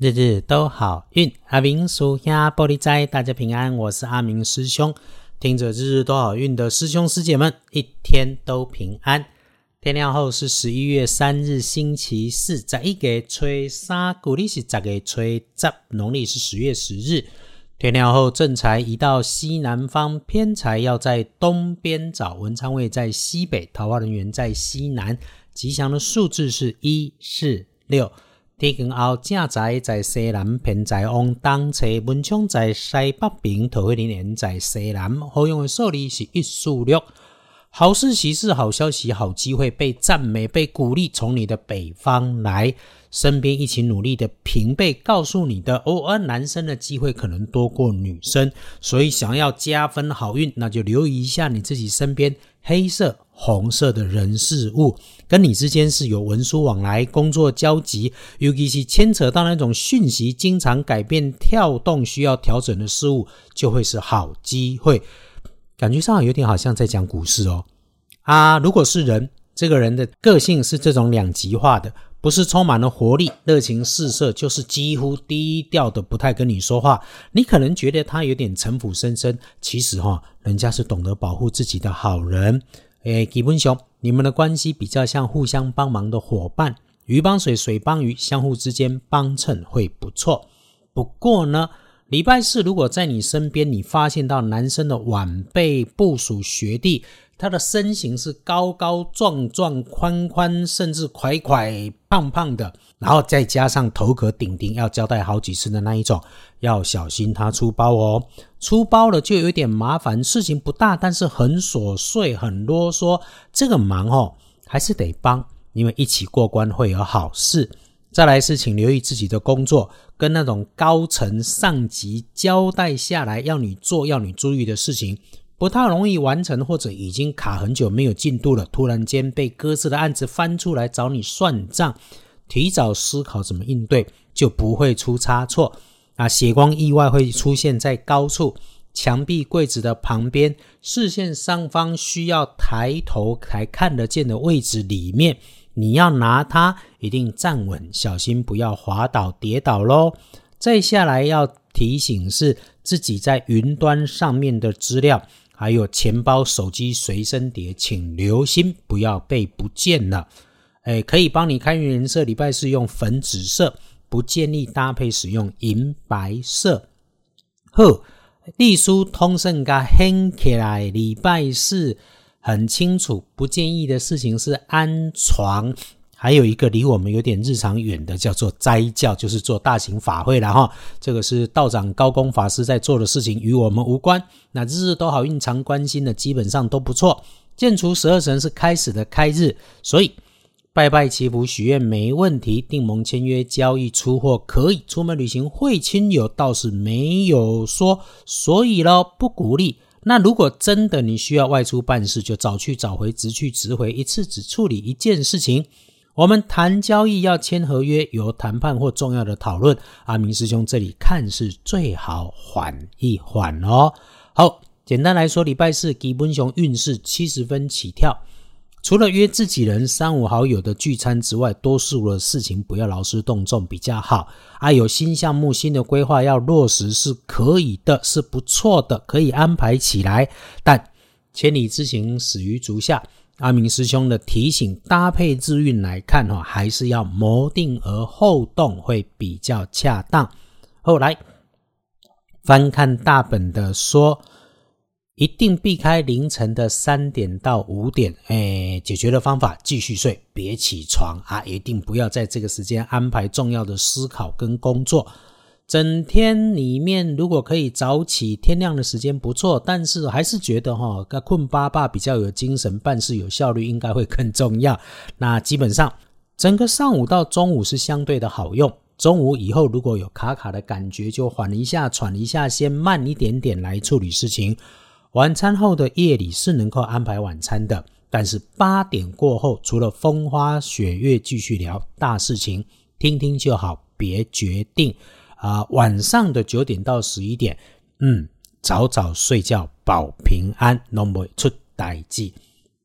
日日都好运，阿明属下玻璃斋，大家平安，我是阿明师兄。听着日日都好运的师兄师姐们，一天都平安。天亮后是十一月三日，星期四，在一个吹沙，古历是十个吹十，农历是十月十日。天亮后正财移到西南方，偏财要在东边找。文昌位在西北，桃花人员在西南。吉祥的数字是一四六。天光后，正在在西南，偏在往东侧，文昌在西北边，桃花林在西南。好用的数字是一四六。好事、喜事、好消息、好机会，被赞美、被鼓励，从你的北方来，身边一起努力的平辈告诉你的，偶尔男生的机会可能多过女生，所以想要加分好运，那就留意一下你自己身边黑色、红色的人事物，跟你之间是有文书往来、工作交集，尤其是牵扯到那种讯息经常改变、跳动需要调整的事物，就会是好机会。感觉上有点好像在讲股市哦，啊，如果是人，这个人的个性是这种两极化的，不是充满了活力、热情四射，就是几乎低调的，不太跟你说话。你可能觉得他有点城府深深，其实哈，人家是懂得保护自己的好人。诶，吉文雄，你们的关系比较像互相帮忙的伙伴，鱼帮水，水帮鱼，相互之间帮衬会不错。不过呢。礼拜四，如果在你身边，你发现到男生的晚辈、部属、学弟，他的身形是高高壮壮、宽宽，甚至块块胖胖的，然后再加上头壳顶顶，要交代好几次的那一种，要小心他出包哦。出包了就有点麻烦，事情不大，但是很琐碎、很啰嗦，这个忙哦还是得帮，因为一起过关会有好事。再来是，请留意自己的工作跟那种高层上级交代下来要你做、要你注意的事情，不太容易完成，或者已经卡很久没有进度了，突然间被搁置的案子翻出来找你算账，提早思考怎么应对，就不会出差错。啊，血光意外会出现在高处、墙壁、柜子的旁边、视线上方需要抬头才看得见的位置里面。你要拿它，一定站稳，小心不要滑倒跌倒喽。再下来要提醒是自己在云端上面的资料，还有钱包、手机随身碟，请留心不要被不见了。哎，可以帮你开运颜色，礼拜四用粉紫色，不建议搭配使用银白色。呵，隶书通胜噶掀起来，礼拜四。很清楚，不建议的事情是安床，还有一个离我们有点日常远的，叫做斋教，就是做大型法会了哈。这个是道长高公法师在做的事情，与我们无关。那日日都好运，常关心的基本上都不错。建除十二神是开始的开日，所以拜拜祈福许愿没问题。订盟签约交易出货可以，出门旅行会亲友倒是没有说，所以咯不鼓励。那如果真的你需要外出办事，就早去早回，直去直回，一次只处理一件事情。我们谈交易要签合约，有谈判或重要的讨论，阿明师兄这里看是最好缓一缓哦。好，简单来说，礼拜四吉本雄运势七十分起跳。除了约自己人、三五好友的聚餐之外，多数的事情不要劳师动众比较好。啊，有新项目、新的规划要落实是可以的，是不错的，可以安排起来。但千里之行，始于足下。阿明师兄的提醒，搭配日运来看哈，还是要谋定而后动会比较恰当。后来翻看大本的说。一定避开凌晨的三点到五点，哎，解决的方法继续睡，别起床啊！一定不要在这个时间安排重要的思考跟工作。整天里面如果可以早起，天亮的时间不错，但是还是觉得哈，困巴巴比较有精神，办事有效率，应该会更重要。那基本上整个上午到中午是相对的好用，中午以后如果有卡卡的感觉，就缓一下，喘一下，先慢一点点来处理事情。晚餐后的夜里是能够安排晚餐的，但是八点过后，除了风花雪月继续聊大事情，听听就好，别决定。啊，晚上的九点到十一点，嗯，早早睡觉保平安能不出代际。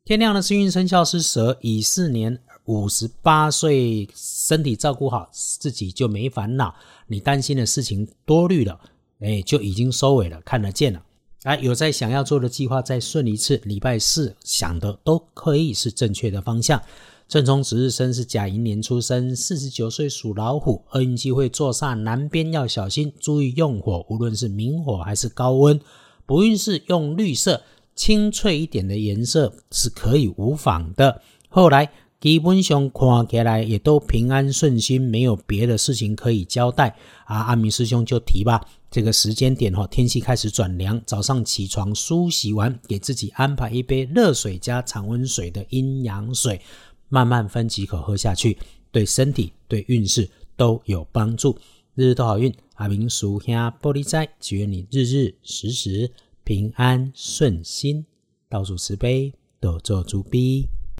天亮的幸运生肖是蛇，乙巳年五十八岁，身体照顾好自己就没烦恼。你担心的事情多虑了，哎，就已经收尾了，看得见了。哎，有在想要做的计划再顺一次，礼拜四想的都可以是正确的方向。正冲值日生是甲寅年出生，四十九岁属老虎，厄运机会坐煞南边要小心，注意用火，无论是明火还是高温。不运势用绿色，清脆一点的颜色是可以无妨的。后来基本上看起来也都平安顺心，没有别的事情可以交代。啊，阿明师兄就提吧，这个时间点哈，天气开始转凉，早上起床梳洗完，给自己安排一杯热水加常温水的阴阳水。慢慢分几口喝下去，对身体、对运势都有帮助。日日都好运，阿明叔下玻璃斋，祈愿你日日时时平安顺心，倒数慈悲，多做诸逼。